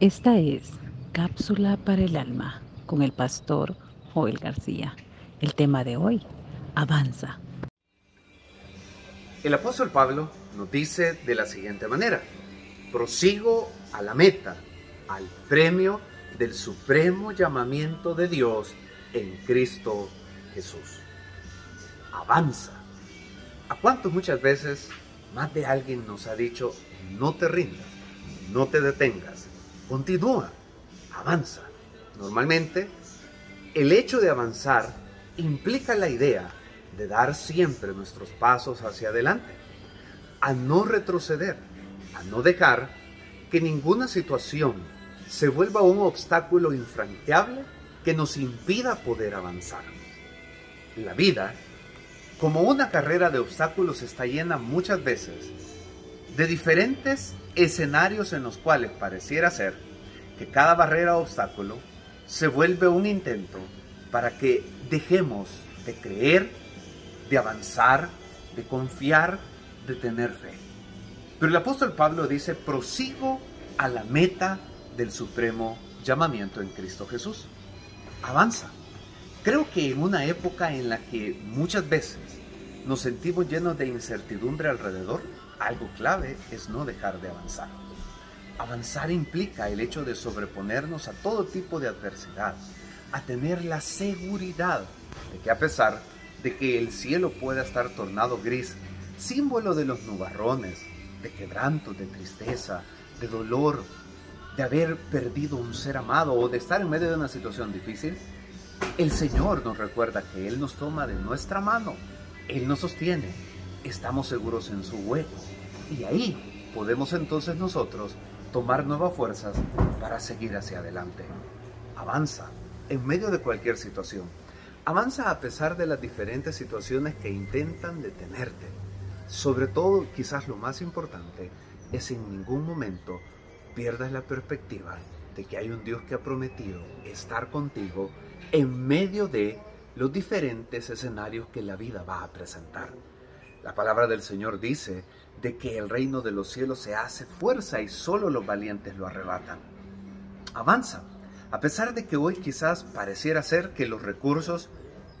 Esta es Cápsula para el Alma con el pastor Joel García. El tema de hoy, avanza. El apóstol Pablo nos dice de la siguiente manera, prosigo a la meta, al premio del supremo llamamiento de Dios en Cristo Jesús. Avanza. ¿A cuántos muchas veces más de alguien nos ha dicho, no te rindas, no te detengas, continúa, avanza? Normalmente, el hecho de avanzar implica la idea de dar siempre nuestros pasos hacia adelante, a no retroceder, a no dejar que ninguna situación se vuelva un obstáculo infranqueable que nos impida poder avanzar. La vida, como una carrera de obstáculos, está llena muchas veces de diferentes escenarios en los cuales pareciera ser que cada barrera o obstáculo se vuelve un intento para que dejemos de creer, de avanzar, de confiar, de tener fe. Pero el apóstol Pablo dice, prosigo a la meta del supremo llamamiento en Cristo Jesús. Avanza. Creo que en una época en la que muchas veces nos sentimos llenos de incertidumbre alrededor, algo clave es no dejar de avanzar. Avanzar implica el hecho de sobreponernos a todo tipo de adversidad, a tener la seguridad de que a pesar de que el cielo pueda estar tornado gris, símbolo de los nubarrones, de quebranto, de tristeza, de dolor, de haber perdido un ser amado o de estar en medio de una situación difícil, el Señor nos recuerda que Él nos toma de nuestra mano, Él nos sostiene, estamos seguros en su hueco y ahí podemos entonces nosotros tomar nuevas fuerzas para seguir hacia adelante. Avanza en medio de cualquier situación. Avanza a pesar de las diferentes situaciones que intentan detenerte. Sobre todo, quizás lo más importante, es en ningún momento pierdas la perspectiva de que hay un Dios que ha prometido estar contigo en medio de los diferentes escenarios que la vida va a presentar. La palabra del Señor dice de que el reino de los cielos se hace fuerza y solo los valientes lo arrebatan. Avanza, a pesar de que hoy quizás pareciera ser que los recursos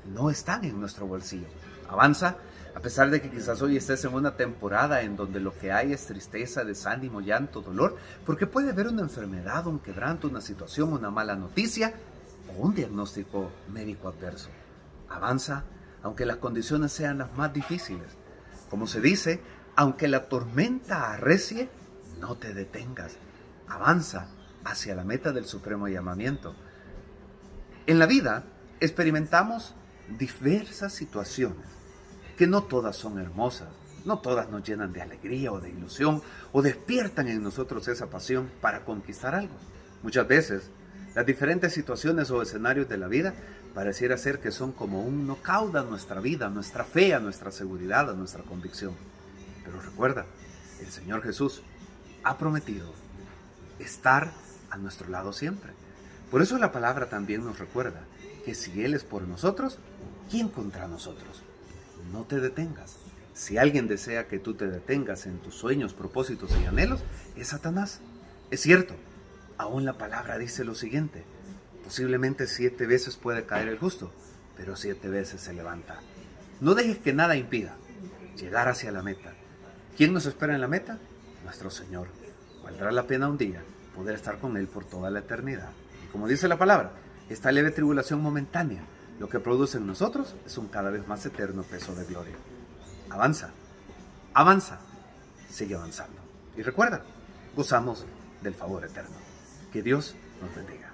no están en nuestro bolsillo. Avanza a pesar de que quizás hoy estés en una temporada en donde lo que hay es tristeza, desánimo, llanto, dolor, porque puede haber una enfermedad, un quebranto, una situación, una mala noticia o un diagnóstico médico adverso. Avanza aunque las condiciones sean las más difíciles. Como se dice, aunque la tormenta arrecie, no te detengas. Avanza hacia la meta del supremo llamamiento. En la vida experimentamos diversas situaciones que no todas son hermosas, no todas nos llenan de alegría o de ilusión o despiertan en nosotros esa pasión para conquistar algo. Muchas veces las diferentes situaciones o escenarios de la vida pareciera ser que son como un knockout a nuestra vida, nuestra fe, nuestra seguridad, a nuestra convicción. Pero recuerda, el Señor Jesús ha prometido estar a nuestro lado siempre. Por eso la palabra también nos recuerda que si Él es por nosotros, ¿quién contra nosotros? no te detengas. Si alguien desea que tú te detengas en tus sueños, propósitos y anhelos, es Satanás. Es cierto, aún la palabra dice lo siguiente, posiblemente siete veces puede caer el justo, pero siete veces se levanta. No dejes que nada impida llegar hacia la meta. ¿Quién nos espera en la meta? Nuestro Señor. Valdrá la pena un día poder estar con Él por toda la eternidad. Y como dice la palabra, esta leve tribulación momentánea lo que produce en nosotros es un cada vez más eterno peso de gloria. Avanza, avanza, sigue avanzando. Y recuerda, gozamos del favor eterno. Que Dios nos bendiga.